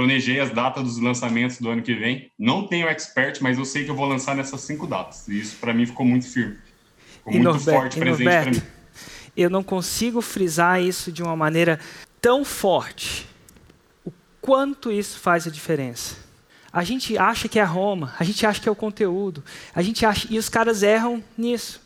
planejei as datas dos lançamentos do ano que vem. Não tenho expert, mas eu sei que eu vou lançar nessas cinco datas. E isso para mim ficou muito firme. Ficou E muito Norberto, forte presente para mim. eu não consigo frisar isso de uma maneira tão forte. O quanto isso faz a diferença. A gente acha que é a Roma, a gente acha que é o conteúdo, a gente acha e os caras erram nisso.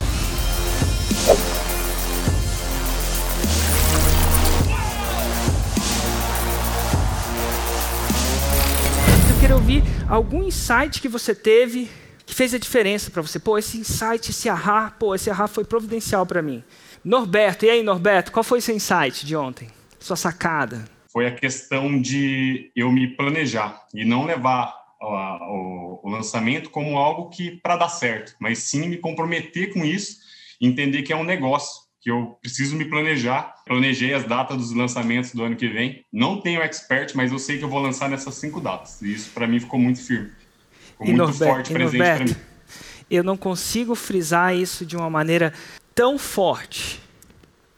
Algum insight que você teve que fez a diferença para você. Pô, esse insight, esse ahá, pô, esse ahá foi providencial para mim. Norberto, e aí, Norberto, qual foi seu insight de ontem? Sua sacada? Foi a questão de eu me planejar e não levar o, o lançamento como algo que para dar certo, mas sim me comprometer com isso, entender que é um negócio, que eu preciso me planejar. Planejei as datas dos lançamentos do ano que vem. Não tenho expert, mas eu sei que eu vou lançar nessas cinco datas. E isso para mim ficou muito firme. Ficou E muito Norberto, forte presente para mim. eu não consigo frisar isso de uma maneira tão forte.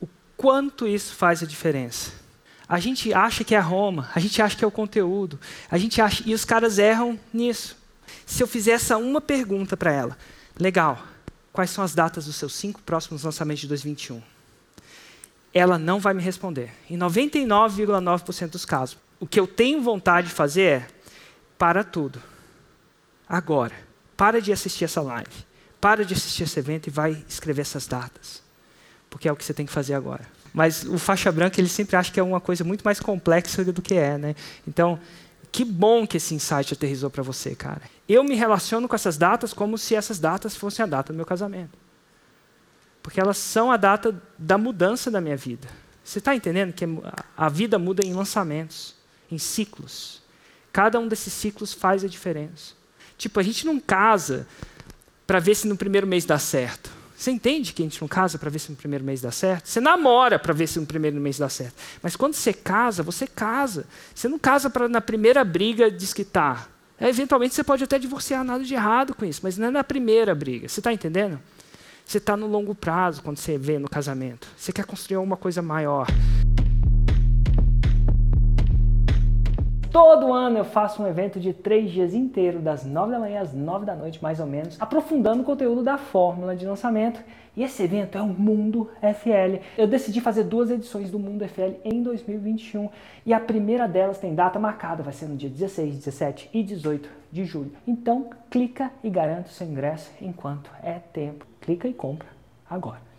O quanto isso faz a diferença. A gente acha que é a Roma, a gente acha que é o conteúdo, a gente acha e os caras erram nisso. Se eu fizer essa uma pergunta para ela, legal, quais são as datas dos seus cinco próximos lançamentos de 2021? Ela não vai me responder. Em 99,9% dos casos, o que eu tenho vontade de fazer é para tudo. Agora, para de assistir essa live, para de assistir esse evento e vai escrever essas datas. Porque é o que você tem que fazer agora. Mas o faixa branca, ele sempre acha que é uma coisa muito mais complexa do que é, né? Então, que bom que esse insight aterrizou para você, cara. Eu me relaciono com essas datas como se essas datas fossem a data do meu casamento. Porque elas são a data da mudança da minha vida. Você está entendendo que a vida muda em lançamentos, em ciclos. Cada um desses ciclos faz a diferença. Tipo, a gente não casa para ver se no primeiro mês dá certo. Você entende que a gente não casa para ver se no primeiro mês dá certo? Você namora para ver se no primeiro mês dá certo. Mas quando você casa, você casa. Você não casa para na primeira briga desquitar. É, eventualmente você pode até divorciar, nada de errado com isso, mas não é na primeira briga. Você está entendendo? Você está no longo prazo quando você vê no casamento. Você quer construir alguma coisa maior. Todo ano eu faço um evento de três dias inteiro, das nove da manhã às nove da noite, mais ou menos, aprofundando o conteúdo da fórmula de lançamento. E esse evento é o Mundo FL. Eu decidi fazer duas edições do Mundo FL em 2021 e a primeira delas tem data marcada, vai ser no dia 16, 17 e 18 de julho. Então, clica e garanta o seu ingresso enquanto é tempo. Clica e compra agora.